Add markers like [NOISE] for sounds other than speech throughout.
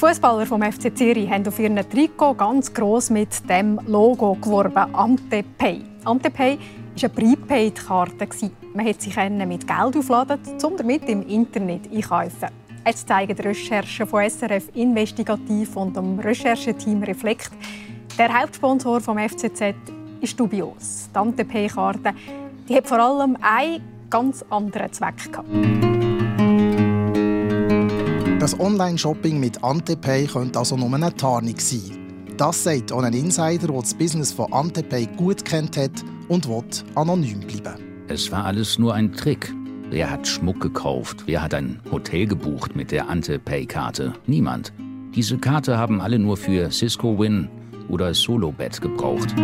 Die Fußballer vom FC Zürich haben auf ihren Trikot ganz gross mit dem Logo geworben, Antepay. Antepay war eine Prepaid-Karte. Man konnte sich mit Geld aufladen, um damit im Internet einkaufen. Jetzt zeigen die Recherchen von SRF Investigativ und dem Rechercheteam Reflekt. Der Hauptsponsor vom FCZ ist dubios. Die Antepay-Karte hat vor allem einen ganz anderen Zweck gehabt. Das Online-Shopping mit Antepay könnte also nur eine Tarnung sein. Das sagt auch ein Insider, der das Business von Antepay gut kennt hat und will anonym bleiben. Es war alles nur ein Trick. Wer hat Schmuck gekauft? Wer hat ein Hotel gebucht mit der Antepay-Karte? Niemand. Diese Karte haben alle nur für Cisco Win oder Solobet gebraucht.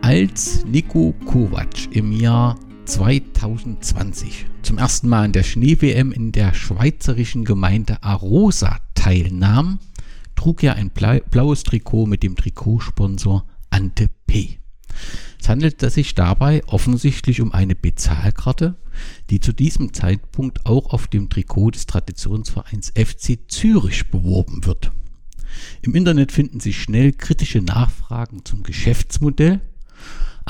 Als Nico Kovac im Jahr 2020 zum ersten Mal an der Schnee-WM in der schweizerischen Gemeinde Arosa teilnahm, trug er ein blaues Trikot mit dem Trikotsponsor Ante P. Es handelte sich dabei offensichtlich um eine Bezahlkarte, die zu diesem Zeitpunkt auch auf dem Trikot des Traditionsvereins FC Zürich beworben wird. Im Internet finden sich schnell kritische Nachfragen zum Geschäftsmodell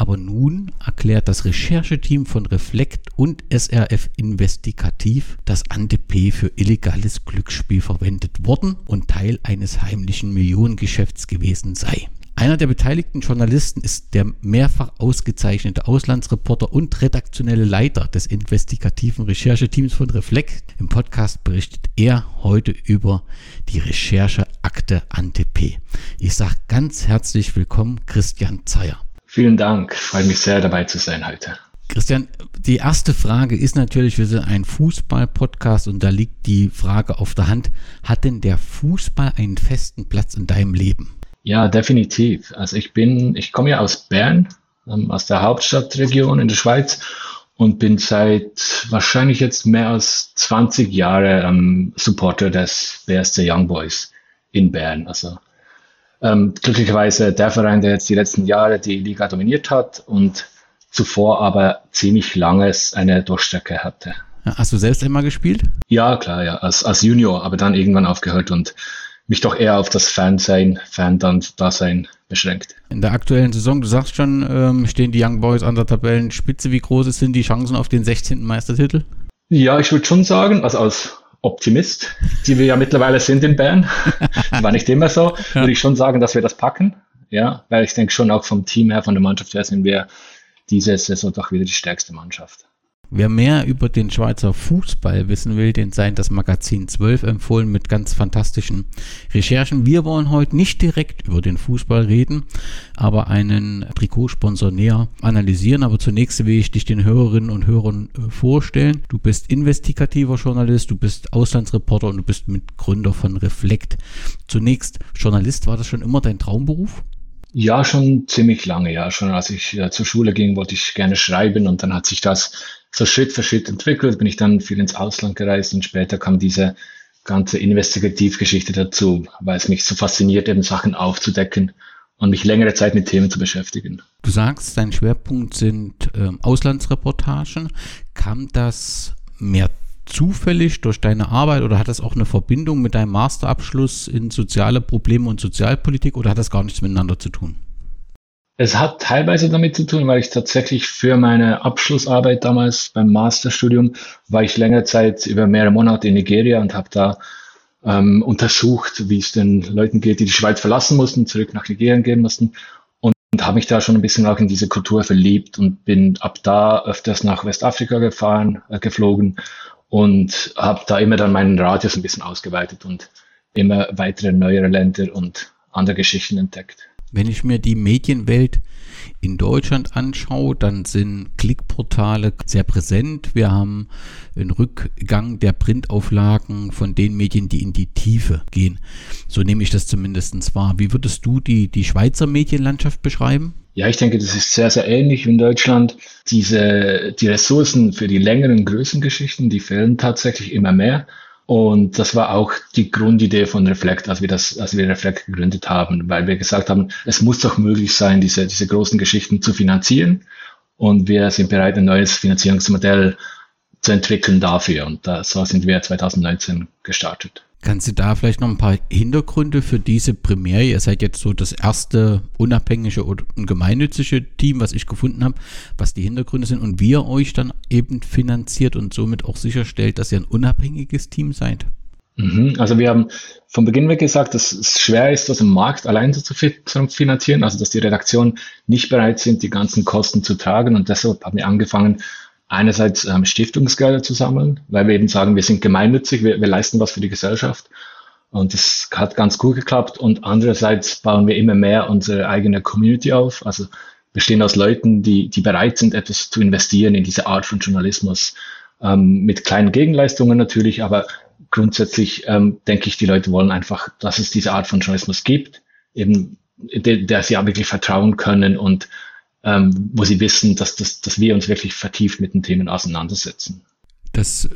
aber nun erklärt das Rechercheteam von Reflekt und SRF Investigativ, dass Ante-P für illegales Glücksspiel verwendet worden und Teil eines heimlichen Millionengeschäfts gewesen sei. Einer der beteiligten Journalisten ist der mehrfach ausgezeichnete Auslandsreporter und redaktionelle Leiter des investigativen Rechercheteams von Reflekt. Im Podcast berichtet er heute über die Rechercheakte Ante-P. Ich sage ganz herzlich willkommen, Christian Zeyer. Vielen Dank. Freut mich sehr, dabei zu sein heute. Christian, die erste Frage ist natürlich, wir sind ein Fußball-Podcast und da liegt die Frage auf der Hand. Hat denn der Fußball einen festen Platz in deinem Leben? Ja, definitiv. Also ich bin, ich komme ja aus Bern, ähm, aus der Hauptstadtregion in der Schweiz und bin seit wahrscheinlich jetzt mehr als 20 Jahre ähm, Supporter des BSC Young Boys in Bern. Also ähm, glücklicherweise der Verein, der jetzt die letzten Jahre die Liga dominiert hat und zuvor aber ziemlich langes eine Durchstrecke hatte. Hast du selbst immer gespielt? Ja, klar, ja, als, als Junior, aber dann irgendwann aufgehört und mich doch eher auf das Fansein, Fan-Dasein beschränkt. In der aktuellen Saison, du sagst schon, ähm, stehen die Young Boys an der Tabellenspitze. Wie groß sind die Chancen auf den 16. Meistertitel? Ja, ich würde schon sagen, also als Optimist, die wir ja mittlerweile sind in Bern, [LAUGHS] war nicht immer so, ja. würde ich schon sagen, dass wir das packen. Ja, weil ich denke schon auch vom Team her, von der Mannschaft her sind wir diese Saison doch wieder die stärkste Mannschaft. Wer mehr über den Schweizer Fußball wissen will, den sei das Magazin 12 empfohlen mit ganz fantastischen Recherchen. Wir wollen heute nicht direkt über den Fußball reden, aber einen Trikotsponsor näher analysieren. Aber zunächst will ich dich den Hörerinnen und Hörern äh, vorstellen. Du bist investigativer Journalist, du bist Auslandsreporter und du bist Mitgründer von Reflekt. Zunächst, Journalist, war das schon immer dein Traumberuf? Ja, schon ziemlich lange, ja. Schon als ich äh, zur Schule ging, wollte ich gerne schreiben und dann hat sich das so Schritt für Schritt entwickelt, bin ich dann viel ins Ausland gereist und später kam diese ganze Investigativgeschichte dazu, weil es mich so fasziniert, eben Sachen aufzudecken und mich längere Zeit mit Themen zu beschäftigen. Du sagst, dein Schwerpunkt sind äh, Auslandsreportagen. Kam das mehr zufällig durch deine Arbeit oder hat das auch eine Verbindung mit deinem Masterabschluss in soziale Probleme und Sozialpolitik oder hat das gar nichts miteinander zu tun? Es hat teilweise damit zu tun, weil ich tatsächlich für meine Abschlussarbeit damals beim Masterstudium war ich längere Zeit über mehrere Monate in Nigeria und habe da ähm, untersucht, wie es den Leuten geht, die die Schweiz verlassen mussten, zurück nach Nigeria gehen mussten und, und habe mich da schon ein bisschen auch in diese Kultur verliebt und bin ab da öfters nach Westafrika gefahren, äh, geflogen und habe da immer dann meinen Radius ein bisschen ausgeweitet und immer weitere neuere Länder und andere Geschichten entdeckt. Wenn ich mir die Medienwelt in Deutschland anschaue, dann sind Klickportale sehr präsent. Wir haben einen Rückgang der Printauflagen von den Medien, die in die Tiefe gehen. So nehme ich das zumindest wahr. Wie würdest du die, die Schweizer Medienlandschaft beschreiben? Ja, ich denke, das ist sehr, sehr ähnlich wie in Deutschland. Diese, die Ressourcen für die längeren Größengeschichten, die fehlen tatsächlich immer mehr. Und das war auch die Grundidee von Reflect, als wir das, als wir Reflect gegründet haben, weil wir gesagt haben, es muss doch möglich sein, diese, diese großen Geschichten zu finanzieren. Und wir sind bereit, ein neues Finanzierungsmodell zu entwickeln dafür. Und da, so sind wir 2019 gestartet. Kannst du da vielleicht noch ein paar Hintergründe für diese Premiere? Ihr seid jetzt so das erste unabhängige und gemeinnützige Team, was ich gefunden habe, was die Hintergründe sind und wie ihr euch dann eben finanziert und somit auch sicherstellt, dass ihr ein unabhängiges Team seid. Mhm. Also wir haben von Beginn weg gesagt, dass es schwer ist, das im Markt allein zu finanzieren, also dass die Redaktionen nicht bereit sind, die ganzen Kosten zu tragen und deshalb haben wir angefangen, einerseits ähm, Stiftungsgelder zu sammeln, weil wir eben sagen, wir sind gemeinnützig, wir, wir leisten was für die Gesellschaft. Und das hat ganz gut geklappt. Und andererseits bauen wir immer mehr unsere eigene Community auf. Also bestehen aus Leuten, die, die bereit sind, etwas zu investieren in diese Art von Journalismus. Ähm, mit kleinen Gegenleistungen natürlich, aber grundsätzlich ähm, denke ich, die Leute wollen einfach, dass es diese Art von Journalismus gibt, eben der, der sie auch wirklich vertrauen können und ähm, wo sie wissen, dass, dass, dass wir uns wirklich vertieft mit den Themen auseinandersetzen. Das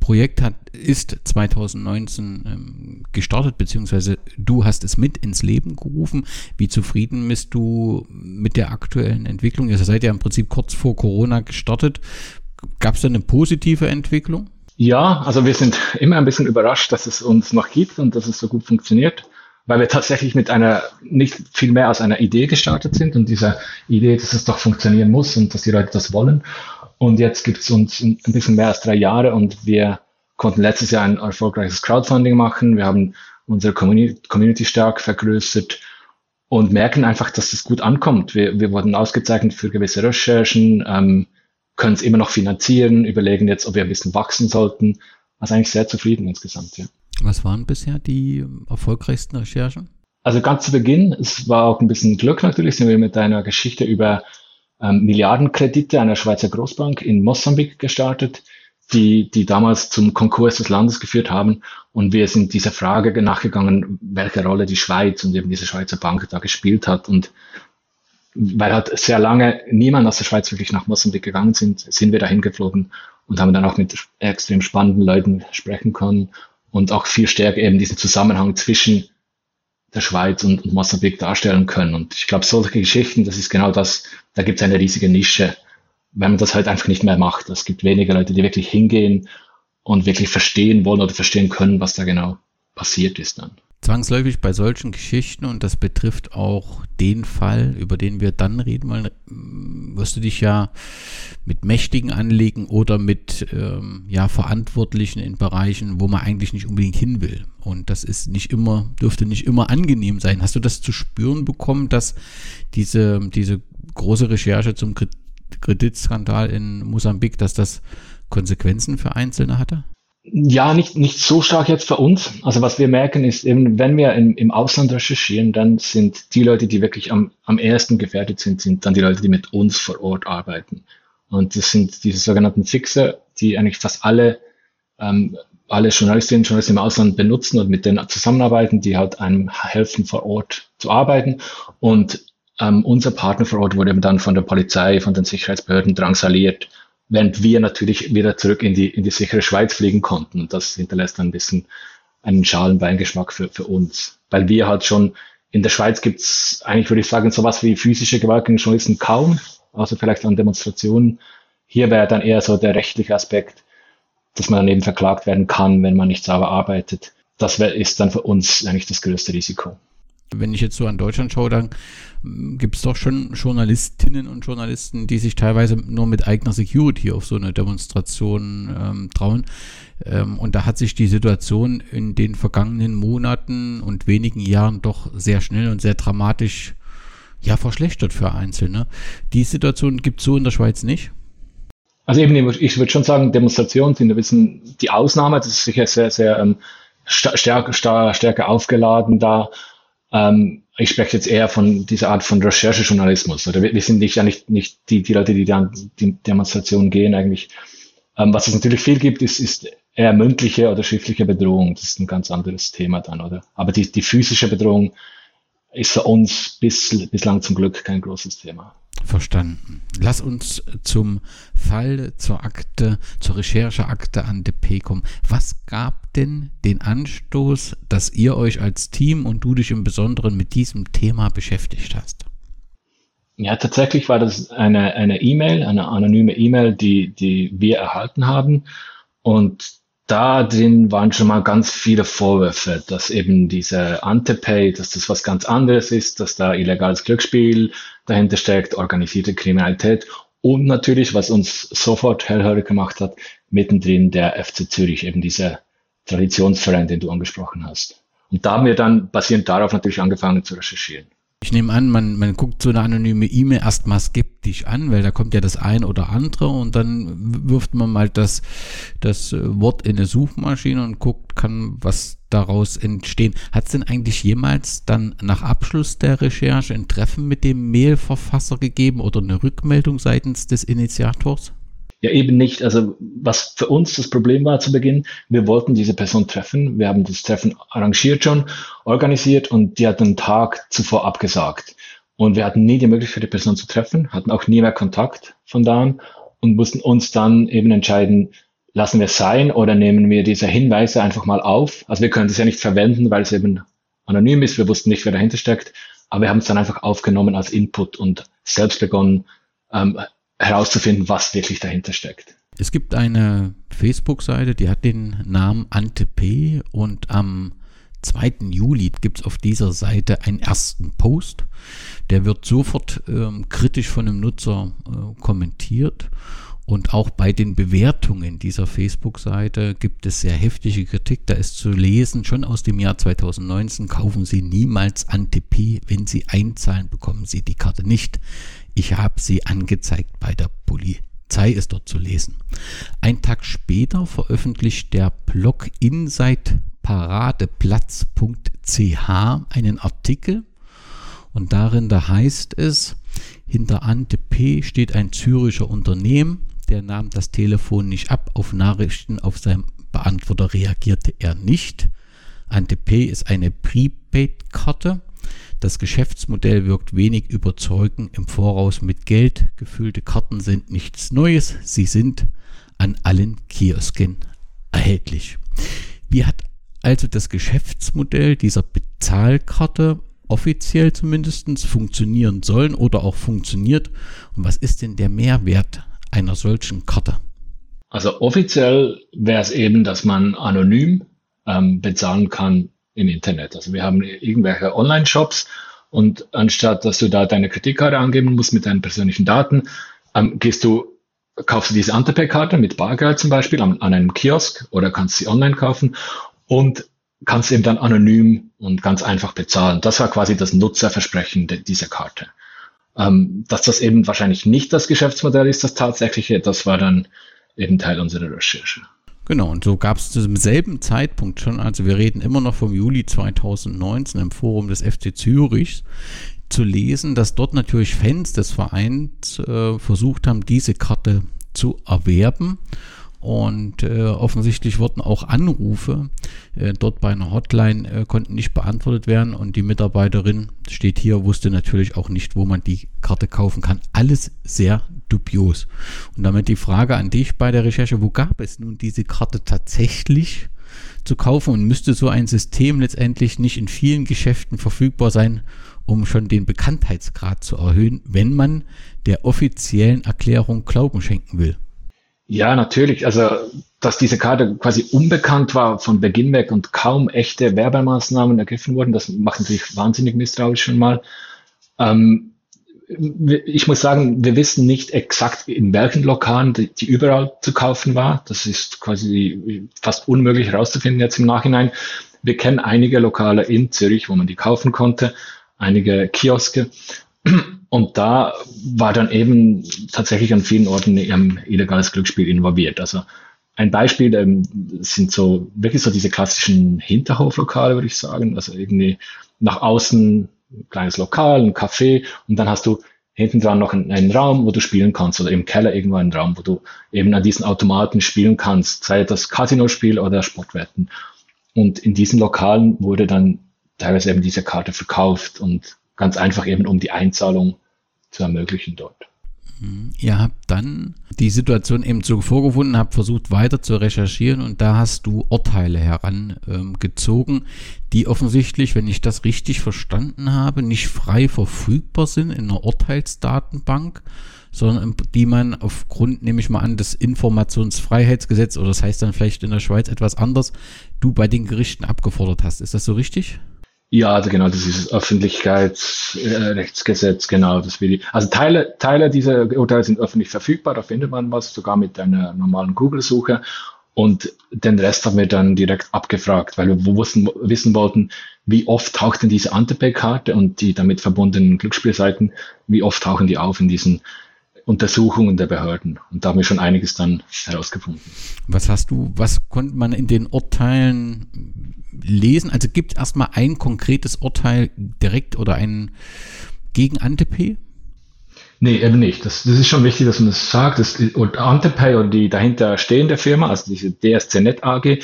Projekt hat, ist 2019 ähm, gestartet, beziehungsweise du hast es mit ins Leben gerufen. Wie zufrieden bist du mit der aktuellen Entwicklung? Ihr seid ja im Prinzip kurz vor Corona gestartet. Gab es da eine positive Entwicklung? Ja, also wir sind immer ein bisschen überrascht, dass es uns noch gibt und dass es so gut funktioniert weil wir tatsächlich mit einer, nicht viel mehr als einer Idee gestartet sind und dieser Idee, dass es doch funktionieren muss und dass die Leute das wollen. Und jetzt gibt es uns ein bisschen mehr als drei Jahre und wir konnten letztes Jahr ein erfolgreiches Crowdfunding machen. Wir haben unsere Community stark vergrößert und merken einfach, dass das gut ankommt. Wir, wir wurden ausgezeichnet für gewisse Recherchen, ähm, können es immer noch finanzieren, überlegen jetzt, ob wir ein bisschen wachsen sollten. Also eigentlich sehr zufrieden insgesamt, ja. Was waren bisher die erfolgreichsten Recherchen? Also ganz zu Beginn, es war auch ein bisschen Glück natürlich, sind wir mit einer Geschichte über ähm, Milliardenkredite einer Schweizer Großbank in Mosambik gestartet, die, die damals zum Konkurs des Landes geführt haben. Und wir sind dieser Frage nachgegangen, welche Rolle die Schweiz und eben diese Schweizer Bank da gespielt hat. Und weil halt sehr lange niemand aus der Schweiz wirklich nach Mosambik gegangen sind, sind wir dahin geflogen und haben dann auch mit extrem spannenden Leuten sprechen können und auch viel stärker eben diesen Zusammenhang zwischen der Schweiz und, und Mosambik darstellen können. Und ich glaube, solche Geschichten, das ist genau das, da gibt es eine riesige Nische, wenn man das halt einfach nicht mehr macht. Es gibt weniger Leute, die wirklich hingehen und wirklich verstehen wollen oder verstehen können, was da genau passiert ist dann zwangsläufig bei solchen Geschichten, und das betrifft auch den Fall, über den wir dann reden wollen, wirst du dich ja mit Mächtigen anlegen oder mit ähm, ja, Verantwortlichen in Bereichen, wo man eigentlich nicht unbedingt hin will. Und das ist nicht immer, dürfte nicht immer angenehm sein. Hast du das zu spüren bekommen, dass diese, diese große Recherche zum Kreditskandal in Mosambik, dass das Konsequenzen für Einzelne hatte? Ja, nicht, nicht so stark jetzt für uns. Also was wir merken ist eben, wenn wir im, im Ausland recherchieren, dann sind die Leute, die wirklich am, am ersten gefährdet sind, sind dann die Leute, die mit uns vor Ort arbeiten. Und das sind diese sogenannten Fixer, die eigentlich fast alle, ähm, alle Journalistinnen und Journalisten im Ausland benutzen und mit denen zusammenarbeiten, die halt einem helfen, vor Ort zu arbeiten. Und ähm, unser Partner vor Ort wurde dann von der Polizei, von den Sicherheitsbehörden drangsaliert während wir natürlich wieder zurück in die, in die sichere Schweiz fliegen konnten. Und das hinterlässt ein bisschen einen Schalenbeingeschmack für, für uns. Weil wir halt schon, in der Schweiz gibt's eigentlich, würde ich sagen, sowas wie physische Gewalt gegen Journalisten kaum, außer vielleicht an Demonstrationen. Hier wäre dann eher so der rechtliche Aspekt, dass man dann eben verklagt werden kann, wenn man nicht sauber arbeitet. Das wär, ist dann für uns eigentlich das größte Risiko wenn ich jetzt so an Deutschland schaue, dann hm, gibt es doch schon Journalistinnen und Journalisten, die sich teilweise nur mit eigener Security auf so eine Demonstration ähm, trauen. Ähm, und da hat sich die Situation in den vergangenen Monaten und wenigen Jahren doch sehr schnell und sehr dramatisch ja, verschlechtert für Einzelne. Die Situation gibt es so in der Schweiz nicht. Also eben, ich würde schon sagen, Demonstrationen sind ein bisschen die Ausnahme. Das ist sicher sehr, sehr ähm, stärker, stärker aufgeladen da. Ähm, ich spreche jetzt eher von dieser Art von Recherchejournalismus. Oder wir, wir sind nicht ja nicht, nicht die, die Leute, die dann die Demonstrationen gehen eigentlich. Ähm, was es natürlich viel gibt, ist, ist eher mündliche oder schriftliche Bedrohung. Das ist ein ganz anderes Thema dann, oder? Aber die, die physische Bedrohung ist für uns bis, bislang zum Glück kein großes Thema. Verstanden. Lass uns zum Fall, zur Akte, zur Rechercheakte an DP kommen. Was gab denn den Anstoß, dass ihr euch als Team und du dich im Besonderen mit diesem Thema beschäftigt hast? Ja, tatsächlich war das eine eine E-Mail, eine anonyme E-Mail, die, die wir erhalten haben. Und da drin waren schon mal ganz viele Vorwürfe, dass eben diese Antepay, dass das was ganz anderes ist, dass da illegales Glücksspiel dahinter steckt, organisierte Kriminalität und natürlich, was uns sofort hellhörig gemacht hat, mittendrin der FC Zürich, eben dieser Traditionsverein, den du angesprochen hast. Und da haben wir dann basierend darauf natürlich angefangen zu recherchieren. Ich nehme an, man, man guckt so eine anonyme E-Mail erstmal skeptisch an, weil da kommt ja das ein oder andere und dann wirft man mal das, das Wort in eine Suchmaschine und guckt, kann was daraus entstehen. Hat es denn eigentlich jemals dann nach Abschluss der Recherche ein Treffen mit dem Mailverfasser gegeben oder eine Rückmeldung seitens des Initiators? Ja, eben nicht. Also was für uns das Problem war zu Beginn, wir wollten diese Person treffen. Wir haben das Treffen arrangiert schon, organisiert und die hat einen Tag zuvor abgesagt. Und wir hatten nie die Möglichkeit, die Person zu treffen, hatten auch nie mehr Kontakt von da an und mussten uns dann eben entscheiden, lassen wir es sein oder nehmen wir diese Hinweise einfach mal auf. Also wir können das ja nicht verwenden, weil es eben anonym ist. Wir wussten nicht, wer dahinter steckt. Aber wir haben es dann einfach aufgenommen als Input und selbst begonnen, ähm, herauszufinden, was wirklich dahinter steckt. Es gibt eine Facebook-Seite, die hat den Namen Ante und am 2. Juli gibt es auf dieser Seite einen ersten Post. Der wird sofort ähm, kritisch von einem Nutzer äh, kommentiert. Und auch bei den Bewertungen dieser Facebook-Seite gibt es sehr heftige Kritik. Da ist zu lesen, schon aus dem Jahr 2019, kaufen Sie niemals Ante Wenn Sie einzahlen, bekommen Sie die Karte nicht. Ich habe sie angezeigt bei der Polizei, ist dort zu lesen. Ein Tag später veröffentlicht der Blog insideparadeplatz.ch einen Artikel und darin da heißt es, hinter Ante P steht ein züricher Unternehmen, der nahm das Telefon nicht ab, auf Nachrichten auf seinem Beantworter reagierte er nicht. Ante P ist eine Prepaid-Karte das Geschäftsmodell wirkt wenig überzeugend im Voraus mit Geld. Gefüllte Karten sind nichts Neues. Sie sind an allen Kiosken erhältlich. Wie hat also das Geschäftsmodell dieser Bezahlkarte offiziell zumindest funktionieren sollen oder auch funktioniert? Und was ist denn der Mehrwert einer solchen Karte? Also offiziell wäre es eben, dass man anonym ähm, bezahlen kann im Internet. Also wir haben irgendwelche Online-Shops und anstatt, dass du da deine Kreditkarte angeben musst mit deinen persönlichen Daten, ähm, gehst du, kaufst du diese Antepay-Karte mit Bargeld zum Beispiel an, an, einem Kiosk oder kannst sie online kaufen und kannst eben dann anonym und ganz einfach bezahlen. Das war quasi das Nutzerversprechen dieser Karte. Ähm, dass das eben wahrscheinlich nicht das Geschäftsmodell ist, das tatsächliche, das war dann eben Teil unserer Recherche. Genau, und so gab es zum selben Zeitpunkt schon, also wir reden immer noch vom Juli 2019 im Forum des FC Zürichs, zu lesen, dass dort natürlich Fans des Vereins äh, versucht haben, diese Karte zu erwerben und äh, offensichtlich wurden auch Anrufe äh, dort bei einer Hotline äh, konnten nicht beantwortet werden und die Mitarbeiterin steht hier, wusste natürlich auch nicht, wo man die Karte kaufen kann. Alles sehr dubios. Und damit die Frage an dich bei der Recherche, wo gab es nun diese Karte tatsächlich zu kaufen und müsste so ein System letztendlich nicht in vielen Geschäften verfügbar sein, um schon den Bekanntheitsgrad zu erhöhen, wenn man der offiziellen Erklärung Glauben schenken will? Ja, natürlich. Also, dass diese Karte quasi unbekannt war von Beginn weg und kaum echte Werbemaßnahmen ergriffen wurden, das macht natürlich wahnsinnig misstrauisch schon mal. Ähm, ich muss sagen, wir wissen nicht exakt, in welchen Lokalen die, die, überall zu kaufen war. Das ist quasi fast unmöglich herauszufinden jetzt im Nachhinein. Wir kennen einige Lokale in Zürich, wo man die kaufen konnte, einige Kioske. Und da war dann eben tatsächlich an vielen Orten ähm, illegales Glücksspiel involviert. Also ein Beispiel ähm, sind so wirklich so diese klassischen Hinterhoflokale, würde ich sagen. Also irgendwie nach außen ein kleines Lokal, ein Café und dann hast du hinten dran noch einen, einen, Raum, wo du spielen kannst oder im Keller irgendwo einen Raum, wo du eben an diesen Automaten spielen kannst, sei das Casino-Spiel oder Sportwetten. Und in diesen Lokalen wurde dann teilweise eben diese Karte verkauft und ganz einfach eben um die Einzahlung zu ermöglichen dort. Mhm. Ihr habt dann die Situation eben so vorgefunden, habt versucht weiter zu recherchieren und da hast du Urteile herangezogen, die offensichtlich, wenn ich das richtig verstanden habe, nicht frei verfügbar sind in einer Urteilsdatenbank, sondern die man aufgrund, nehme ich mal an, des Informationsfreiheitsgesetzes oder das heißt dann vielleicht in der Schweiz etwas anders, du bei den Gerichten abgefordert hast. Ist das so richtig? Ja, also genau, das ist das Öffentlichkeitsrechtsgesetz, genau. Das will ich. Also Teile, Teile dieser Urteile sind öffentlich verfügbar, da findet man was, sogar mit einer normalen Google-Suche. Und den Rest haben wir dann direkt abgefragt, weil wir wussten, wissen wollten, wie oft taucht denn diese Antepay-Karte und die damit verbundenen Glücksspielseiten, wie oft tauchen die auf in diesen Untersuchungen der Behörden. Und da haben wir schon einiges dann herausgefunden. Was hast du, was konnte man in den Urteilen lesen? Also gibt es erstmal ein konkretes Urteil direkt oder ein gegen Antepay? Nee, eben nicht. Das, das ist schon wichtig, dass man das sagt. Das, und Antepay und die dahinter stehende Firma, also diese DSCNet AG,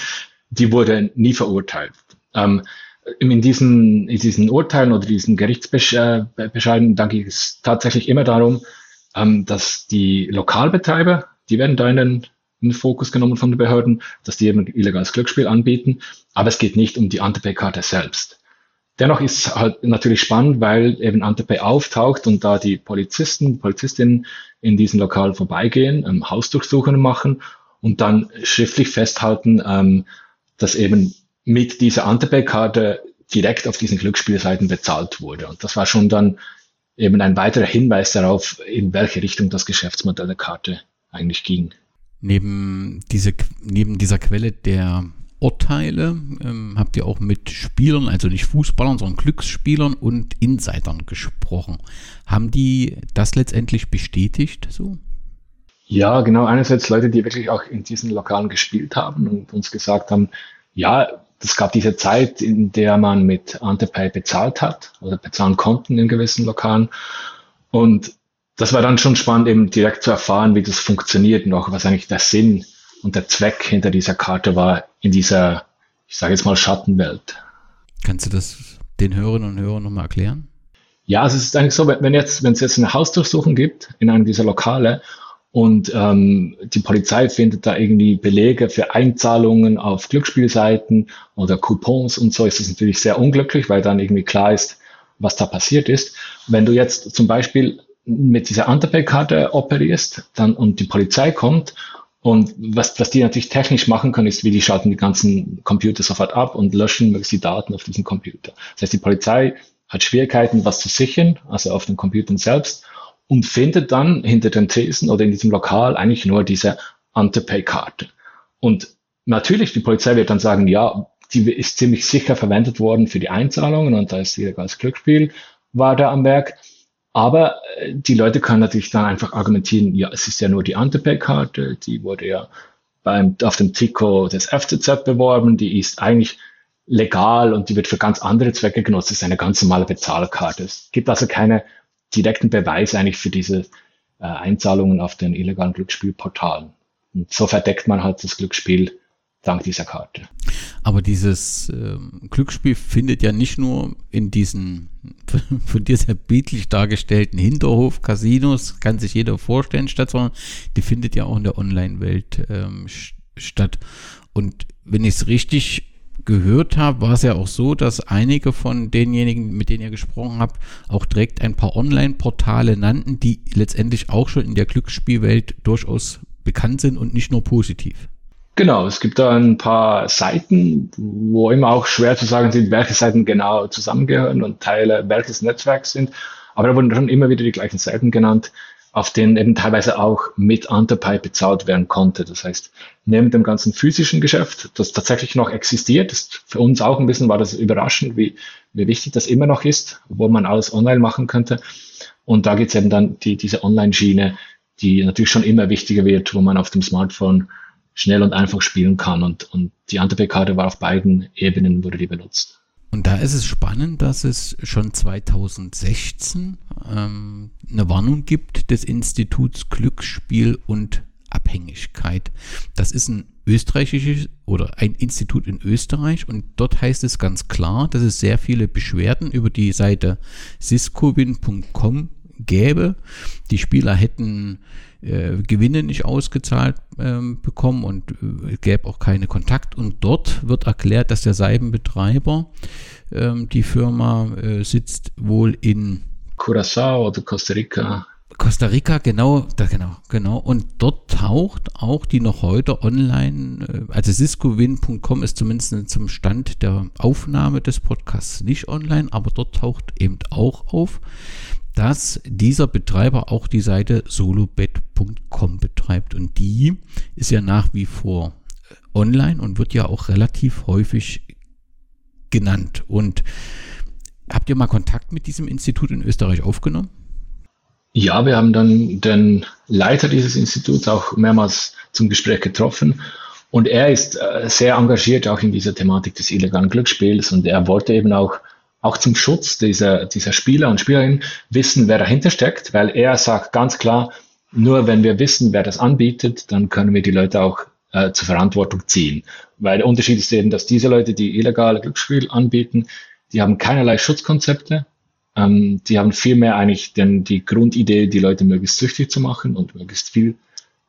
die wurde nie verurteilt. Ähm, in diesen, in diesen Urteilen oder diesen Gerichtsbescheiden, da ging es tatsächlich immer darum, ähm, dass die Lokalbetreiber, die werden da in den, in den Fokus genommen von den Behörden, dass die eben illegales Glücksspiel anbieten, aber es geht nicht um die Antepay-Karte selbst. Dennoch ist halt natürlich spannend, weil eben Antepay auftaucht und da die Polizisten, Polizistinnen in diesen Lokal vorbeigehen, ähm, Hausdurchsuchungen machen und dann schriftlich festhalten, ähm, dass eben mit dieser Antepay-Karte direkt auf diesen Glücksspielseiten bezahlt wurde. Und das war schon dann eben ein weiterer Hinweis darauf, in welche Richtung das Geschäftsmodell der Karte eigentlich ging. Neben, diese, neben dieser Quelle der Urteile ähm, habt ihr auch mit Spielern, also nicht Fußballern, sondern Glücksspielern und Insidern gesprochen. Haben die das letztendlich bestätigt so? Ja, genau. Einerseits Leute, die wirklich auch in diesen Lokalen gespielt haben und uns gesagt haben, ja, es gab diese Zeit, in der man mit Antepay bezahlt hat oder bezahlen konnten in gewissen Lokalen. Und das war dann schon spannend, eben direkt zu erfahren, wie das funktioniert und auch was eigentlich der Sinn und der Zweck hinter dieser Karte war in dieser, ich sage jetzt mal, Schattenwelt. Kannst du das den Hörerinnen und Hörern nochmal erklären? Ja, es ist eigentlich so, wenn jetzt, wenn es jetzt eine Hausdurchsuchung gibt in einem dieser Lokale und ähm, die Polizei findet da irgendwie Belege für Einzahlungen auf Glücksspielseiten oder Coupons und so, ist das natürlich sehr unglücklich, weil dann irgendwie klar ist, was da passiert ist. Wenn du jetzt zum Beispiel mit dieser Underpay-Karte operierst dann, und die Polizei kommt und was, was die natürlich technisch machen können, ist, wie die schalten die ganzen Computer sofort ab und löschen die Daten auf diesem Computer. Das heißt, die Polizei hat Schwierigkeiten, was zu sichern, also auf den Computern selbst und findet dann hinter den Thesen oder in diesem Lokal eigentlich nur diese Antepay-Karte. Und natürlich, die Polizei wird dann sagen, ja, die ist ziemlich sicher verwendet worden für die Einzahlungen und da ist illegales Glücksspiel war da am Werk. Aber äh, die Leute können natürlich dann einfach argumentieren, ja, es ist ja nur die Antepay-Karte, die wurde ja beim, auf dem Tico des FCZ beworben, die ist eigentlich legal und die wird für ganz andere Zwecke genutzt. Das ist eine ganz normale Bezahlkarte. Es gibt also keine direkten Beweis eigentlich für diese äh, Einzahlungen auf den illegalen Glücksspielportalen. Und so verdeckt man halt das Glücksspiel dank dieser Karte. Aber dieses äh, Glücksspiel findet ja nicht nur in diesen [LAUGHS] von dir sehr bildlich dargestellten Hinterhof-Casinos, kann sich jeder vorstellen, statt, sondern die findet ja auch in der Online-Welt ähm, statt. Und wenn ich es richtig gehört habe, war es ja auch so, dass einige von denjenigen, mit denen ihr gesprochen habt, auch direkt ein paar Online-Portale nannten, die letztendlich auch schon in der Glücksspielwelt durchaus bekannt sind und nicht nur positiv. Genau, es gibt da ein paar Seiten, wo immer auch schwer zu sagen sind, welche Seiten genau zusammengehören und Teile welches Netzwerks sind. Aber da wurden schon immer wieder die gleichen Seiten genannt auf denen eben teilweise auch mit Underpay bezahlt werden konnte. Das heißt, neben dem ganzen physischen Geschäft, das tatsächlich noch existiert, ist für uns auch ein bisschen war das überraschend, wie, wie wichtig das immer noch ist, wo man alles online machen könnte. Und da geht's eben dann die, diese Online-Schiene, die natürlich schon immer wichtiger wird, wo man auf dem Smartphone schnell und einfach spielen kann. Und, und die Underpay-Karte war auf beiden Ebenen, wurde die benutzt. Und da ist es spannend, dass es schon 2016 ähm, eine Warnung gibt des Instituts Glücksspiel und Abhängigkeit. Das ist ein österreichisches oder ein Institut in Österreich und dort heißt es ganz klar, dass es sehr viele Beschwerden über die Seite siscovin.com gäbe. Die Spieler hätten äh, Gewinne nicht ausgezahlt ähm, bekommen und äh, gäbe auch keine Kontakt. Und dort wird erklärt, dass der Seibenbetreiber, ähm, die Firma äh, sitzt wohl in Curacao oder Costa Rica. Costa Rica, genau, da, genau, genau. Und dort taucht auch die noch heute online, äh, also ciscowin.com ist zumindest zum Stand der Aufnahme des Podcasts nicht online, aber dort taucht eben auch auf, dass dieser Betreiber auch die Seite solobet.com betreibt. Und die ist ja nach wie vor äh, online und wird ja auch relativ häufig genannt. Und habt ihr mal Kontakt mit diesem Institut in Österreich aufgenommen? Ja, wir haben dann den Leiter dieses Instituts auch mehrmals zum Gespräch getroffen. Und er ist äh, sehr engagiert auch in dieser Thematik des illegalen Glücksspiels und er wollte eben auch, auch zum Schutz dieser, dieser Spieler und Spielerinnen wissen, wer dahinter steckt, weil er sagt ganz klar, nur wenn wir wissen, wer das anbietet, dann können wir die Leute auch äh, zur Verantwortung ziehen. Weil der Unterschied ist eben, dass diese Leute, die illegale Glücksspiel anbieten, die haben keinerlei Schutzkonzepte, ähm, die haben vielmehr eigentlich denn die Grundidee, die Leute möglichst süchtig zu machen und möglichst viel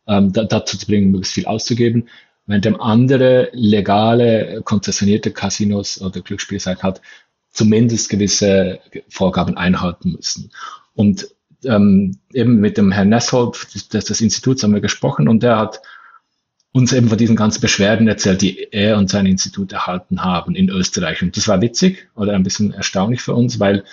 ähm, dazu zu bringen, möglichst viel auszugeben. Während dem andere legale, konzessionierte Casinos oder Glücksspielseite hat zumindest gewisse Vorgaben einhalten müssen. Und ähm, eben mit dem Herrn Nessholt des, des Instituts haben wir gesprochen und der hat uns eben von diesen ganzen Beschwerden erzählt, die er und sein Institut erhalten haben in Österreich. Und das war witzig oder ein bisschen erstaunlich für uns, weil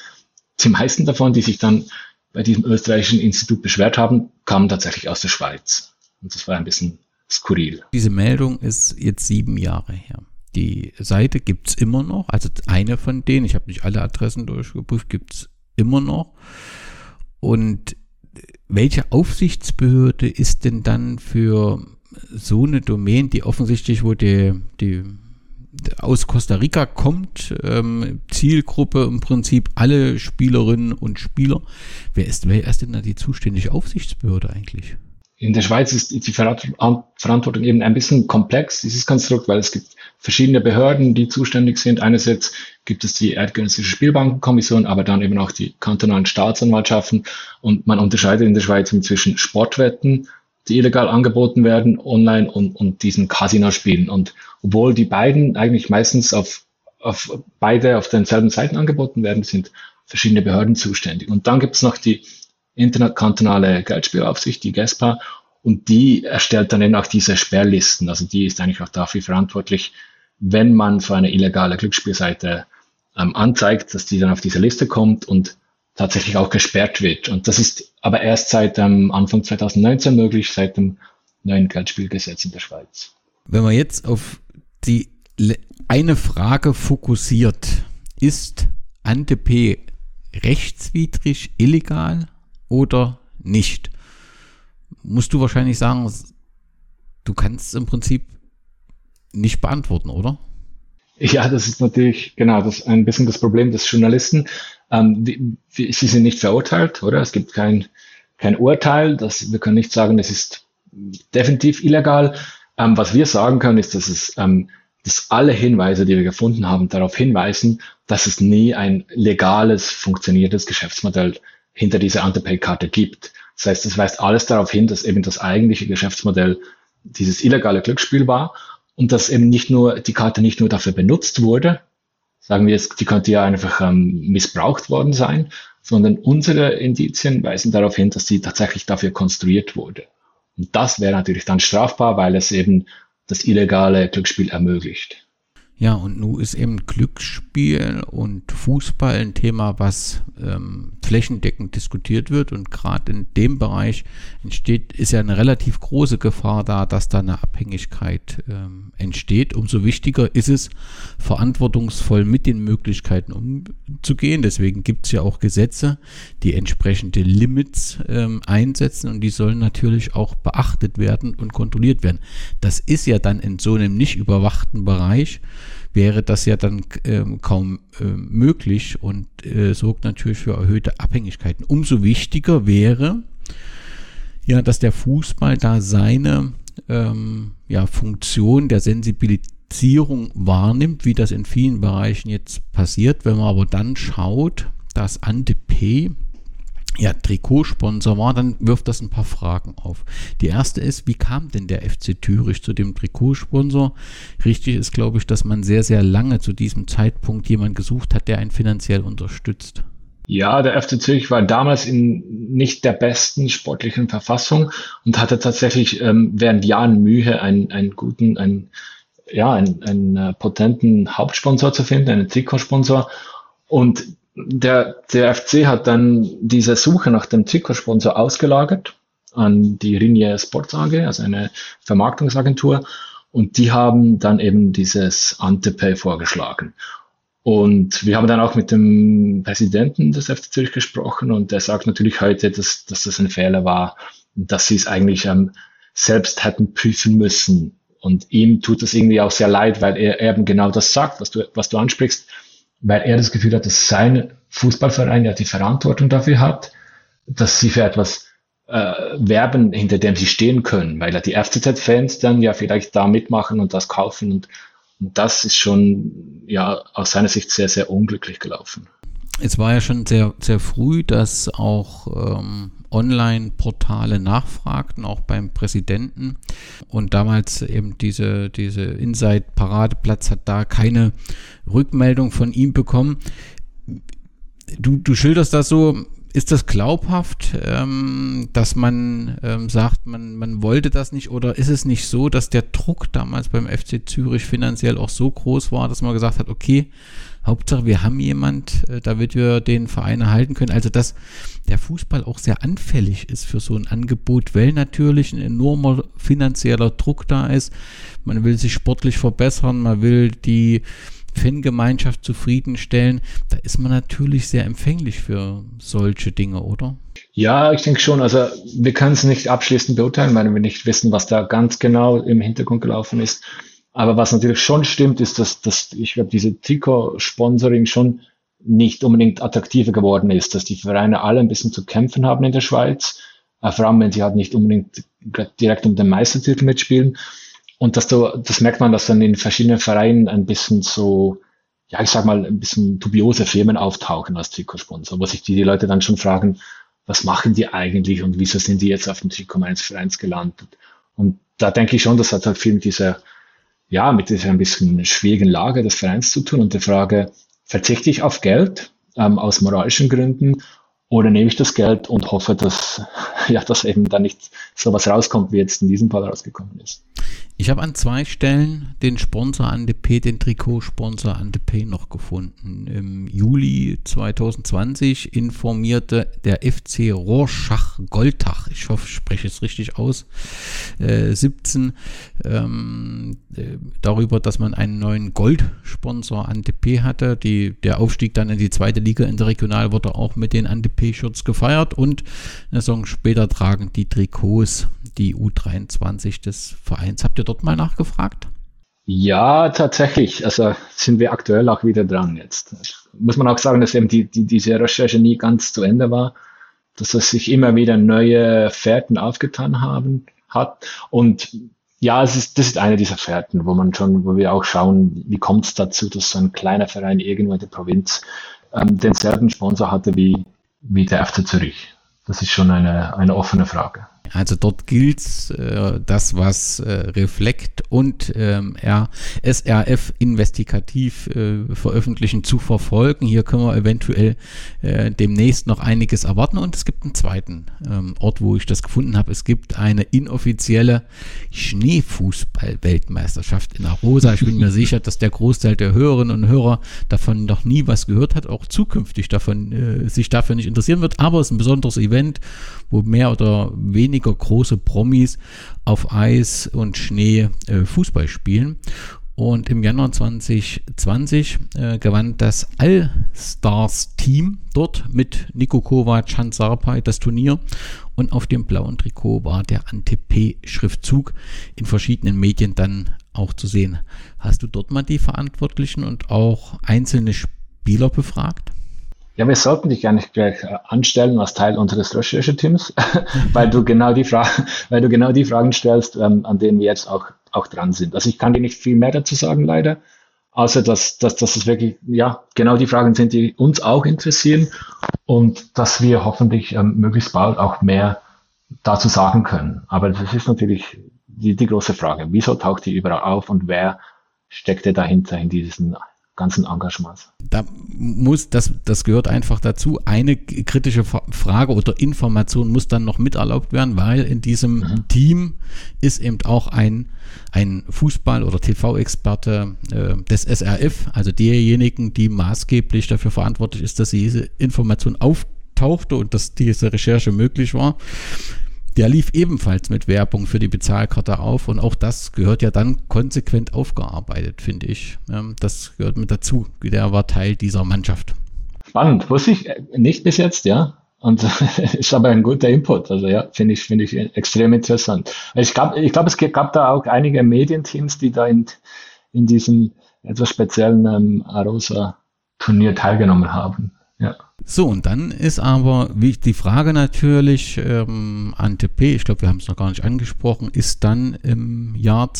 die meisten davon, die sich dann bei diesem österreichischen Institut beschwert haben, kamen tatsächlich aus der Schweiz. Und das war ein bisschen skurril. Diese Meldung ist jetzt sieben Jahre her. Die Seite gibt es immer noch, also eine von denen, ich habe nicht alle Adressen durchgeprüft, gibt es immer noch. Und welche Aufsichtsbehörde ist denn dann für so eine Domain, die offensichtlich, wo die, die aus Costa Rica kommt, ähm, Zielgruppe im Prinzip alle Spielerinnen und Spieler. Wer ist, wer ist denn da die zuständige Aufsichtsbehörde eigentlich? In der Schweiz ist die Verantwortung eben ein bisschen komplex, dieses Konstrukt, weil es gibt verschiedene Behörden, die zuständig sind. Einerseits gibt es die Eidgenössische Spielbankenkommission, aber dann eben auch die kantonalen Staatsanwaltschaften. Und man unterscheidet in der Schweiz zwischen Sportwetten, die illegal angeboten werden online und, und diesen Casino-Spielen. Und obwohl die beiden eigentlich meistens auf, auf beide auf denselben Seiten angeboten werden, sind verschiedene Behörden zuständig. Und dann gibt es noch die interkantonale Geldspielaufsicht, die GESPA, und die erstellt dann eben auch diese Sperrlisten. Also die ist eigentlich auch dafür verantwortlich, wenn man für eine illegale Glücksspielseite ähm, anzeigt, dass die dann auf diese Liste kommt und tatsächlich auch gesperrt wird. Und das ist aber erst seit ähm, Anfang 2019 möglich, seit dem neuen Geldspielgesetz in der Schweiz. Wenn man jetzt auf die eine Frage fokussiert, ist ANTP rechtswidrig, illegal oder nicht? Musst du wahrscheinlich sagen, du kannst im Prinzip nicht beantworten, oder? Ja, das ist natürlich genau das ist ein bisschen das Problem des Journalisten. Ähm, wie, wie, sie sind nicht verurteilt, oder? Es gibt kein, kein Urteil. Das, wir können nicht sagen, das ist definitiv illegal. Ähm, was wir sagen können, ist, dass es ähm, dass alle Hinweise, die wir gefunden haben, darauf hinweisen, dass es nie ein legales, funktionierendes Geschäftsmodell hinter dieser Antipay-Karte gibt. Das heißt, es weist alles darauf hin, dass eben das eigentliche Geschäftsmodell dieses illegale Glücksspiel war und dass eben nicht nur die Karte nicht nur dafür benutzt wurde, sagen wir jetzt, die könnte ja einfach ähm, missbraucht worden sein, sondern unsere Indizien weisen darauf hin, dass sie tatsächlich dafür konstruiert wurde. Und das wäre natürlich dann strafbar, weil es eben das illegale Glücksspiel ermöglicht. Ja, und nun ist eben Glücksspiel und Fußball ein Thema, was ähm, flächendeckend diskutiert wird. Und gerade in dem Bereich entsteht, ist ja eine relativ große Gefahr da, dass da eine Abhängigkeit ähm, entsteht. Umso wichtiger ist es, verantwortungsvoll mit den Möglichkeiten umzugehen. Deswegen gibt es ja auch Gesetze, die entsprechende Limits ähm, einsetzen und die sollen natürlich auch beachtet werden und kontrolliert werden. Das ist ja dann in so einem nicht überwachten Bereich wäre das ja dann äh, kaum äh, möglich und äh, sorgt natürlich für erhöhte Abhängigkeiten. Umso wichtiger wäre, ja, dass der Fußball da seine ähm, ja, Funktion der Sensibilisierung wahrnimmt, wie das in vielen Bereichen jetzt passiert. Wenn man aber dann schaut, dass Ante P ja, Trikotsponsor war, dann wirft das ein paar Fragen auf. Die erste ist, wie kam denn der FC Zürich zu dem Trikotsponsor? Richtig ist, glaube ich, dass man sehr, sehr lange zu diesem Zeitpunkt jemanden gesucht hat, der einen finanziell unterstützt. Ja, der FC Zürich war damals in nicht der besten sportlichen Verfassung und hatte tatsächlich ähm, während Jahren Mühe, einen, einen guten, einen, ja, einen, einen äh, potenten Hauptsponsor zu finden, einen Trikotsponsor. Und der, der FC hat dann diese Suche nach dem Trikotsponsor ausgelagert an die Ringier Sports AG, also eine Vermarktungsagentur. Und die haben dann eben dieses Antepay vorgeschlagen. Und wir haben dann auch mit dem Präsidenten des FC Zürich gesprochen und der sagt natürlich heute, dass, dass das ein Fehler war, dass sie es eigentlich ähm, selbst hätten prüfen müssen. Und ihm tut das irgendwie auch sehr leid, weil er eben genau das sagt, was du, was du ansprichst weil er das Gefühl hat, dass sein Fußballverein ja die Verantwortung dafür hat, dass sie für etwas äh, werben, hinter dem sie stehen können, weil ja die FCZ-Fans dann ja vielleicht da mitmachen und das kaufen und, und das ist schon ja aus seiner Sicht sehr, sehr unglücklich gelaufen. Es war ja schon sehr, sehr früh, dass auch ähm, Online-Portale nachfragten, auch beim Präsidenten. Und damals eben diese, diese Inside-Paradeplatz hat da keine Rückmeldung von ihm bekommen. Du, du schilderst das so, ist das glaubhaft, ähm, dass man ähm, sagt, man, man wollte das nicht oder ist es nicht so, dass der Druck damals beim FC Zürich finanziell auch so groß war, dass man gesagt hat, okay, Hauptsache wir haben jemand, äh, damit wir den Verein erhalten können. Also dass der Fußball auch sehr anfällig ist für so ein Angebot, weil natürlich ein enormer finanzieller Druck da ist. Man will sich sportlich verbessern, man will die Fangemeinschaft zufriedenstellen, da ist man natürlich sehr empfänglich für solche Dinge, oder? Ja, ich denke schon. Also wir können es nicht abschließend beurteilen, weil wir nicht wissen, was da ganz genau im Hintergrund gelaufen ist. Aber was natürlich schon stimmt, ist, dass, dass ich glaube, diese Trikot-Sponsoring schon nicht unbedingt attraktiver geworden ist, dass die Vereine alle ein bisschen zu kämpfen haben in der Schweiz, äh, vor allem wenn sie halt nicht unbedingt direkt um den Meistertitel mitspielen. Und dass du, das merkt man, dass dann in verschiedenen Vereinen ein bisschen so, ja, ich sag mal, ein bisschen dubiose Firmen auftauchen als Trikotsponsor, wo sich die, die Leute dann schon fragen, was machen die eigentlich und wieso sind die jetzt auf dem Trikot meines Vereins gelandet? Und da denke ich schon, das hat halt viel mit dieser, ja, mit dieser ein bisschen schwierigen Lage des Vereins zu tun und der Frage, verzichte ich auf Geld ähm, aus moralischen Gründen oder nehme ich das Geld und hoffe, dass, [LAUGHS] ja, dass eben da nicht so was rauskommt, wie jetzt in diesem Fall rausgekommen ist. Ich habe an zwei Stellen den Sponsor an DP, den Trikotsponsor an DP noch gefunden. Im Juli 2020 informierte der FC Rorschach Goldach, ich hoffe, ich spreche es richtig aus, äh, 17, ähm, äh, darüber, dass man einen neuen Goldsponsor an DP hatte. Die, der Aufstieg dann in die zweite Liga in der Regional wurde auch mit den an DP-Shirts gefeiert und eine Saison später tragen die Trikots die U23 des Vereins. Habt ihr dort mal nachgefragt? Ja, tatsächlich. Also sind wir aktuell auch wieder dran jetzt. Muss man auch sagen, dass eben die, die, diese Recherche nie ganz zu Ende war, dass es sich immer wieder neue Fährten aufgetan haben hat. Und ja, es ist, das ist eine dieser Fährten, wo man schon, wo wir auch schauen, wie kommt es dazu, dass so ein kleiner Verein irgendwo in der Provinz ähm, denselben Sponsor hatte wie, wie der FC Zürich. Das ist schon eine, eine offene Frage. Also dort gilt äh, das, was äh, Reflekt und ähm, SRF investigativ äh, veröffentlichen, zu verfolgen. Hier können wir eventuell äh, demnächst noch einiges erwarten. Und es gibt einen zweiten ähm, Ort, wo ich das gefunden habe. Es gibt eine inoffizielle Schneefußball-Weltmeisterschaft in Arosa. Ich bin mir [LAUGHS] sicher, dass der Großteil der Hörerinnen und Hörer davon noch nie was gehört hat, auch zukünftig davon äh, sich dafür nicht interessieren wird. Aber es ist ein besonderes Event, wo mehr oder weniger weniger große Promis auf Eis und Schnee äh, Fußball spielen. Und im Januar 2020 äh, gewann das All-Stars-Team dort mit Nico Kovac, Hans Sarpay das Turnier. Und auf dem blauen Trikot war der Ante-P-Schriftzug in verschiedenen Medien dann auch zu sehen. Hast du dort mal die Verantwortlichen und auch einzelne Spieler befragt? Ja, wir sollten dich gar nicht gleich äh, anstellen als Teil unseres Rechercheteams, [LAUGHS] weil du genau die Fragen, weil du genau die Fragen stellst, ähm, an denen wir jetzt auch, auch dran sind. Also ich kann dir nicht viel mehr dazu sagen, leider, außer dass, dass, dass es wirklich, ja, genau die Fragen sind, die uns auch interessieren. und dass wir hoffentlich ähm, möglichst bald auch mehr dazu sagen können. Aber das ist natürlich die, die große Frage. Wieso taucht die überall auf und wer steckt dahinter in diesen ganzen Engagements. Da muss, das, das gehört einfach dazu. Eine kritische Frage oder Information muss dann noch mit erlaubt werden, weil in diesem mhm. Team ist eben auch ein, ein Fußball- oder TV-Experte äh, des SRF, also derjenigen, die maßgeblich dafür verantwortlich ist, dass diese Information auftauchte und dass diese Recherche möglich war. Der lief ebenfalls mit Werbung für die Bezahlkarte auf und auch das gehört ja dann konsequent aufgearbeitet, finde ich. Das gehört mit dazu. Der war Teil dieser Mannschaft. Spannend, wusste ich nicht bis jetzt, ja. Und [LAUGHS] ist aber ein guter Input. Also ja, finde ich, finde ich extrem interessant. Ich glaube, ich glaube, es gab da auch einige Medienteams, die da in, in diesem etwas speziellen ähm, Arosa-Turnier teilgenommen haben. Ja. So, und dann ist aber die Frage natürlich ähm, an TP, ich glaube, wir haben es noch gar nicht angesprochen, ist dann im Jahr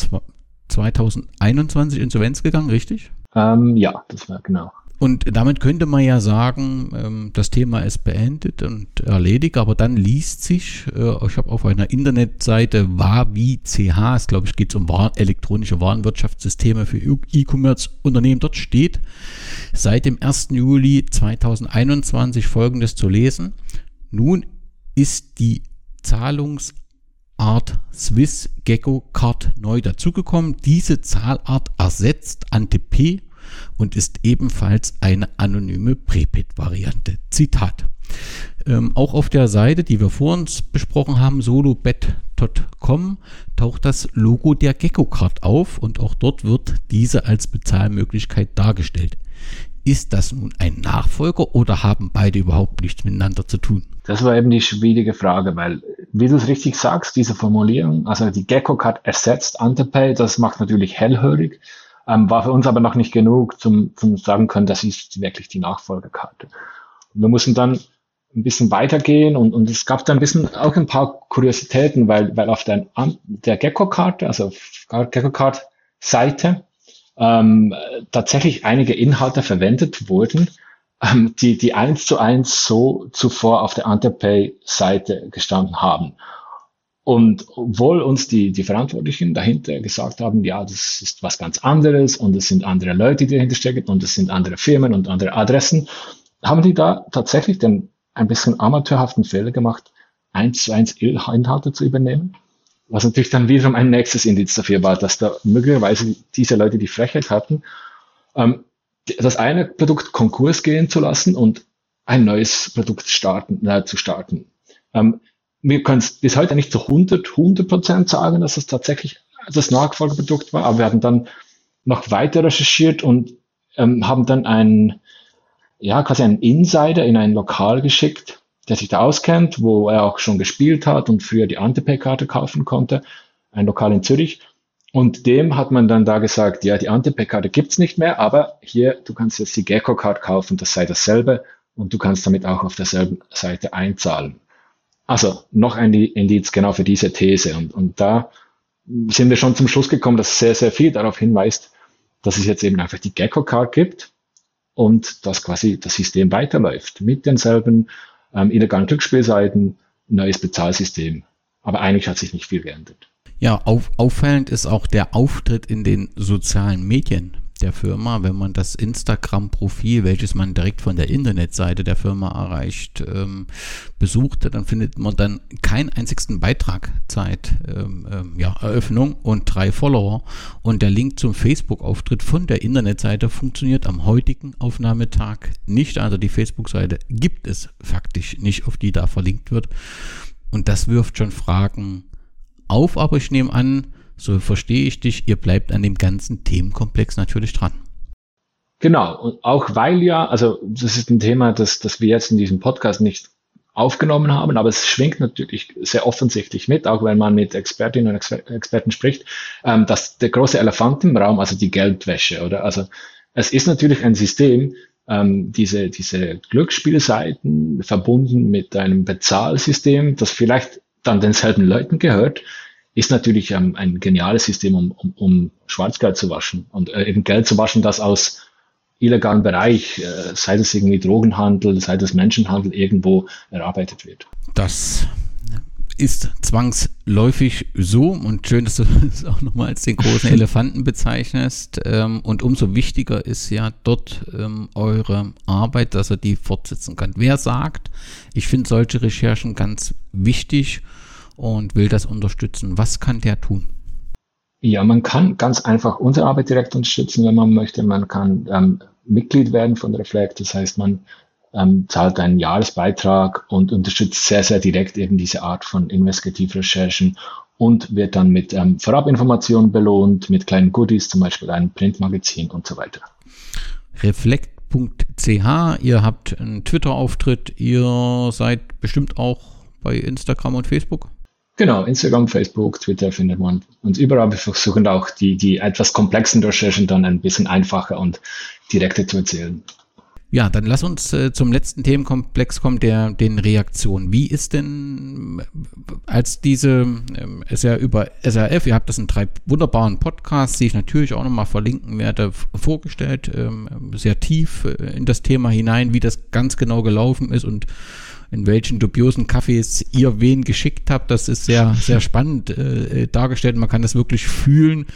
2021 Insolvenz gegangen, richtig? Ähm, ja, das war genau. Und damit könnte man ja sagen, ähm, das Thema ist beendet und erledigt, aber dann liest sich, äh, ich habe auf einer Internetseite wavi.ch, es glaube ich, geht es um elektronische Warenwirtschaftssysteme für E-Commerce-Unternehmen, dort steht seit dem 1. Juli 2021 folgendes zu lesen. Nun ist die Zahlungsart Swiss Gecko Card neu dazugekommen. Diese Zahlart ersetzt Antep und ist ebenfalls eine anonyme Prepid-Variante. Zitat. Ähm, auch auf der Seite, die wir vor uns besprochen haben, solobet.com, taucht das Logo der Gecko-Card auf und auch dort wird diese als Bezahlmöglichkeit dargestellt. Ist das nun ein Nachfolger oder haben beide überhaupt nichts miteinander zu tun? Das war eben die schwierige Frage, weil, wie du es richtig sagst, diese Formulierung, also die Gecko-Card ersetzt Antepay, das macht natürlich hellhörig ähm, war für uns aber noch nicht genug, zum, zum sagen können, das ist wirklich die Nachfolgerkarte. Und wir mussten dann ein bisschen weitergehen und, und es gab da ein bisschen auch ein paar Kuriositäten, weil, weil auf der, der Gecko-Karte, also Gecko-Card-Seite, ähm, tatsächlich einige Inhalte verwendet wurden, ähm, die, die eins zu eins so zuvor auf der Antepay-Seite gestanden haben. Und obwohl uns die, die Verantwortlichen dahinter gesagt haben, ja, das ist was ganz anderes und es sind andere Leute, die dahinter stecken und es sind andere Firmen und andere Adressen, haben die da tatsächlich den ein bisschen amateurhaften Fehler gemacht, eins zu eins Inhalte zu übernehmen. Was natürlich dann wiederum ein nächstes Indiz dafür war, dass da möglicherweise diese Leute die Frechheit hatten, ähm, das eine Produkt Konkurs gehen zu lassen und ein neues Produkt starten, äh, zu starten. Ähm, wir können es bis heute nicht zu 100, 100 Prozent sagen, dass es tatsächlich das Nachfolgeprodukt war, aber wir haben dann noch weiter recherchiert und ähm, haben dann einen, ja, quasi einen Insider in ein Lokal geschickt, der sich da auskennt, wo er auch schon gespielt hat und früher die Antepay-Karte kaufen konnte, ein Lokal in Zürich. Und dem hat man dann da gesagt, ja, die Antepay-Karte gibt's nicht mehr, aber hier, du kannst jetzt die Gecko-Card kaufen, das sei dasselbe und du kannst damit auch auf derselben Seite einzahlen. Also noch ein Indiz genau für diese These. Und, und da sind wir schon zum Schluss gekommen, dass sehr, sehr viel darauf hinweist, dass es jetzt eben einfach die Gecko-Card gibt und dass quasi das System weiterläuft mit denselben ähm, illegalen Glücksspielseiten, neues Bezahlsystem. Aber eigentlich hat sich nicht viel geändert. Ja, auf, auffallend ist auch der Auftritt in den sozialen Medien der Firma, wenn man das Instagram-Profil, welches man direkt von der Internetseite der Firma erreicht, ähm, besucht, dann findet man dann keinen einzigsten Beitrag seit ähm, ähm, ja, Eröffnung und drei Follower. Und der Link zum Facebook-Auftritt von der Internetseite funktioniert am heutigen Aufnahmetag nicht. Also die Facebook-Seite gibt es faktisch nicht, auf die da verlinkt wird. Und das wirft schon Fragen auf, aber ich nehme an, so verstehe ich dich, ihr bleibt an dem ganzen Themenkomplex natürlich dran. Genau, und auch weil ja, also das ist ein Thema, das, das wir jetzt in diesem Podcast nicht aufgenommen haben, aber es schwingt natürlich sehr offensichtlich mit, auch wenn man mit Expertinnen und Experten spricht, ähm, dass der große Elefant im Raum, also die Geldwäsche, oder? Also es ist natürlich ein System, ähm, diese, diese Glücksspielseiten verbunden mit einem Bezahlsystem, das vielleicht dann denselben Leuten gehört, ist natürlich ähm, ein geniales System, um, um, um Schwarzgeld zu waschen und äh, eben Geld zu waschen, das aus illegalen Bereich, äh, sei das irgendwie Drogenhandel, sei das Menschenhandel, irgendwo erarbeitet wird. Das ist zwangsläufig so und schön, dass du [LAUGHS] es auch nochmal als den großen [LAUGHS] Elefanten bezeichnest. Ähm, und umso wichtiger ist ja dort ähm, eure Arbeit, dass er die fortsetzen kann. Wer sagt, ich finde solche Recherchen ganz wichtig und will das unterstützen, was kann der tun? Ja, man kann ganz einfach unsere Arbeit direkt unterstützen, wenn man möchte. Man kann ähm, Mitglied werden von Reflect, das heißt, man ähm, zahlt einen Jahresbeitrag und unterstützt sehr, sehr direkt eben diese Art von Investigativrecherchen und wird dann mit ähm, Vorabinformationen belohnt, mit kleinen Goodies, zum Beispiel einem Printmagazin und so weiter. Reflekt.ch, ihr habt einen Twitter-Auftritt, ihr seid bestimmt auch bei Instagram und Facebook? Genau, Instagram, Facebook, Twitter findet man uns überall. Wir versuchen auch die, die etwas komplexen Recherchen dann ein bisschen einfacher und direkter zu erzählen. Ja, dann lass uns äh, zum letzten Themenkomplex kommen, der den Reaktionen. Wie ist denn, als diese, ähm, ja über SRF, ihr habt das in drei wunderbaren Podcasts, die ich natürlich auch nochmal verlinken werde, vorgestellt, ähm, sehr tief äh, in das Thema hinein, wie das ganz genau gelaufen ist und in welchen dubiosen Kaffees ihr wen geschickt habt. Das ist sehr, sehr spannend äh, dargestellt. Man kann das wirklich fühlen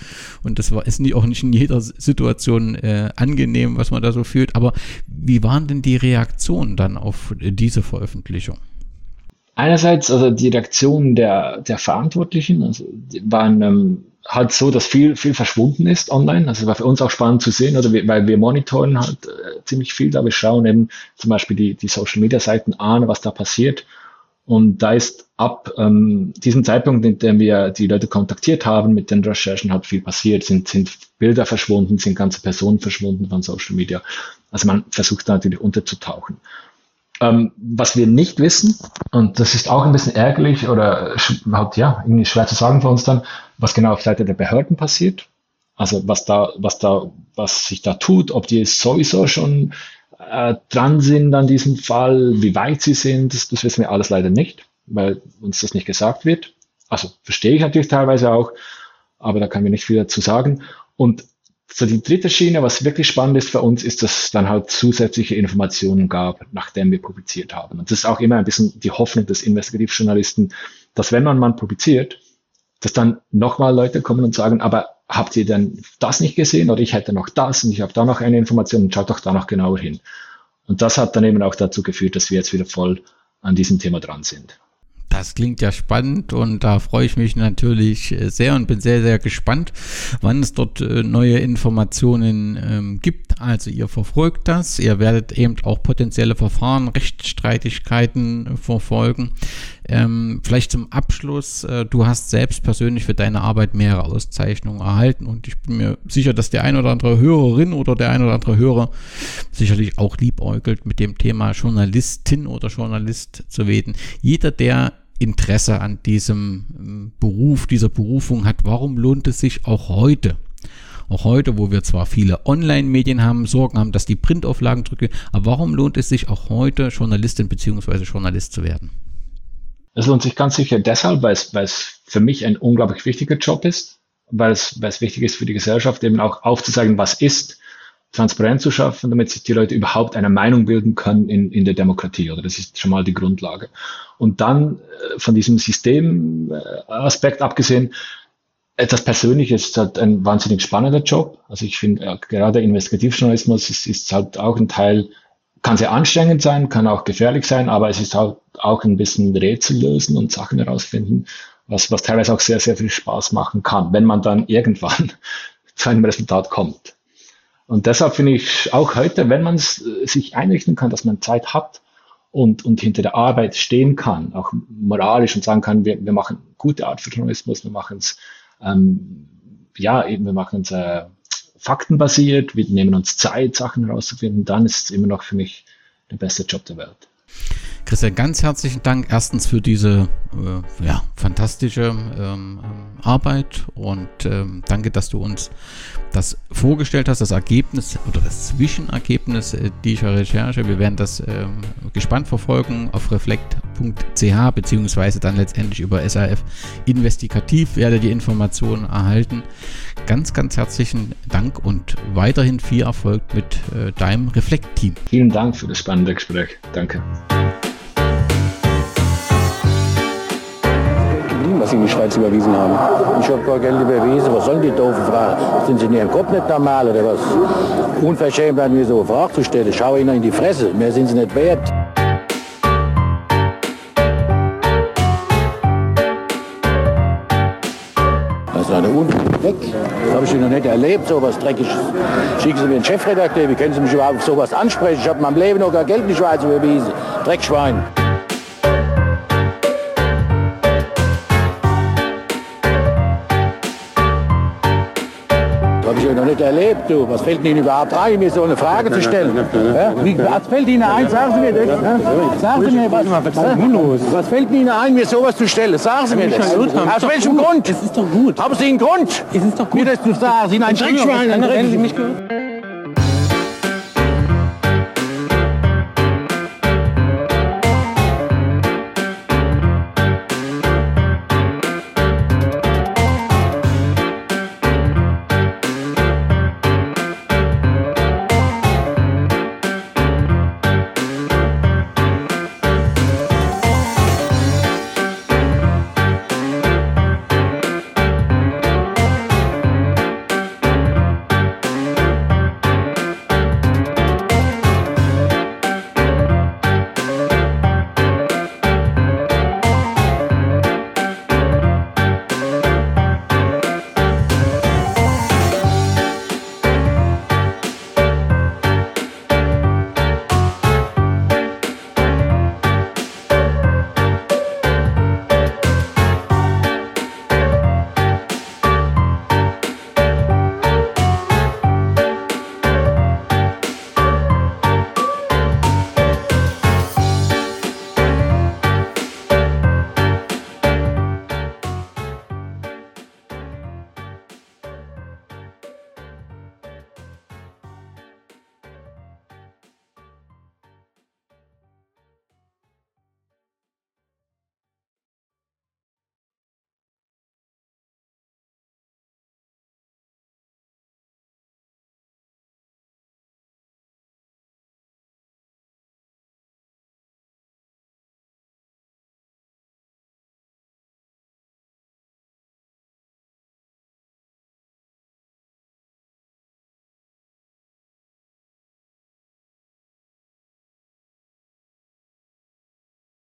und das war, ist nie, auch nicht in jeder Situation äh, angenehm, was man da so fühlt. Aber wie waren denn die Reaktionen dann auf diese Veröffentlichung? Einerseits, also die Reaktionen der, der Verantwortlichen also waren ähm, halt so, dass viel, viel verschwunden ist online. Also war für uns auch spannend zu sehen, oder wir, weil wir monitoren halt äh, ziemlich viel da. Wir schauen eben zum Beispiel die, die Social Media Seiten an, was da passiert. Und da ist ab ähm, diesem Zeitpunkt, in dem wir die Leute kontaktiert haben, mit den Recherchen halt viel passiert, sind, sind Bilder verschwunden, sind ganze Personen verschwunden von Social Media. Also man versucht da natürlich unterzutauchen. Ähm, was wir nicht wissen, und das ist auch ein bisschen ärgerlich oder halt, ja, irgendwie schwer zu sagen für uns dann, was genau auf Seite der Behörden passiert. Also was da, was da, was sich da tut, ob die sowieso schon äh, dran sind an diesem Fall, wie weit sie sind, das, das wissen wir alles leider nicht, weil uns das nicht gesagt wird. Also verstehe ich natürlich teilweise auch, aber da kann wir nicht viel dazu sagen. Und so die dritte Schiene, was wirklich spannend ist für uns, ist, dass es dann halt zusätzliche Informationen gab, nachdem wir publiziert haben. Und das ist auch immer ein bisschen die Hoffnung des Investigativjournalisten, dass wenn man mal publiziert, dass dann nochmal Leute kommen und sagen, aber habt ihr denn das nicht gesehen oder ich hätte noch das und ich habe da noch eine Information und schaut doch da noch genauer hin. Und das hat dann eben auch dazu geführt, dass wir jetzt wieder voll an diesem Thema dran sind. Das klingt ja spannend und da freue ich mich natürlich sehr und bin sehr, sehr gespannt, wann es dort äh, neue Informationen ähm, gibt. Also ihr verfolgt das, ihr werdet eben auch potenzielle Verfahren, Rechtsstreitigkeiten verfolgen. Ähm, vielleicht zum Abschluss, äh, du hast selbst persönlich für deine Arbeit mehrere Auszeichnungen erhalten und ich bin mir sicher, dass der ein oder andere Hörerin oder der ein oder andere Hörer sicherlich auch liebäugelt mit dem Thema Journalistin oder Journalist zu werden. Jeder, der Interesse an diesem ähm, Beruf, dieser Berufung hat, warum lohnt es sich auch heute auch heute, wo wir zwar viele Online-Medien haben, Sorgen haben, dass die Printauflagen drücken, aber warum lohnt es sich auch heute, Journalistin bzw. Journalist zu werden? Es lohnt sich ganz sicher deshalb, weil es, weil es für mich ein unglaublich wichtiger Job ist, weil es, weil es wichtig ist für die Gesellschaft, eben auch aufzuzeigen, was ist, transparent zu schaffen, damit sich die Leute überhaupt eine Meinung bilden können in, in der Demokratie. Oder das ist schon mal die Grundlage. Und dann äh, von diesem Systemaspekt abgesehen, etwas Persönliches ist halt ein wahnsinnig spannender Job. Also ich finde, äh, gerade Investigativjournalismus ist, ist halt auch ein Teil kann sehr anstrengend sein, kann auch gefährlich sein, aber es ist halt auch ein bisschen Rätsel lösen und Sachen herausfinden, was, was teilweise auch sehr, sehr viel Spaß machen kann, wenn man dann [LAUGHS] irgendwann zu einem Resultat kommt. Und deshalb finde ich auch heute, wenn man es äh, sich einrichten kann, dass man Zeit hat und, und hinter der Arbeit stehen kann, auch moralisch und sagen kann, wir, wir machen gute Art für Journalismus, wir machen es, ähm, ja, eben, wir machen es äh, faktenbasiert, wir nehmen uns Zeit, Sachen herauszufinden, dann ist es immer noch für mich der beste Job der Welt. Christian, ganz herzlichen Dank erstens für diese äh, ja, fantastische ähm, Arbeit und ähm, danke, dass du uns das vorgestellt hast, das Ergebnis oder das Zwischenergebnis äh, dieser Recherche. Wir werden das ähm, gespannt verfolgen auf reflekt.ch beziehungsweise dann letztendlich über SRF Investigativ werdet ihr Informationen erhalten. Ganz, ganz herzlichen Dank und weiterhin viel Erfolg mit äh, deinem Reflekt-Team. Vielen Dank für das spannende Gespräch. Danke. Was sie in die Schweiz überwiesen haben. Ich habe gar Geld überwiesen. Was sollen die doofen Fragen? Sind sie in ihrem Kopf nicht normal oder was? Unverschämt werden mir so eine Frage zu stellen. Schau ihnen in die Fresse. Mehr sind sie nicht wert. Das ist eine Unfug weg. Das habe ich noch nicht erlebt, so was Dreckiges. Schicken Sie mir einen Chefredakteur, wie können Sie mich überhaupt auf sowas ansprechen? Ich habe in meinem Leben noch gar Geld in die Schweiz überwiesen. Dreckschwein. Habe ich noch nicht erlebt, du. Was fällt Ihnen überhaupt ein, mir so eine Frage zu stellen? Ja? Wie, was fällt Ihnen ein? Sagen Sie mir das. Ja? Sagen Sie mir, was, was fällt Ihnen ein, mir sowas zu stellen? Sagen Sie mir das. Aus welchem Grund? Es ist doch gut. Haben Sie einen Grund, Es ist doch gut. mir das zu sagen? Sie sind ein Dreckschwein. ein Wenn Sie mich gehört?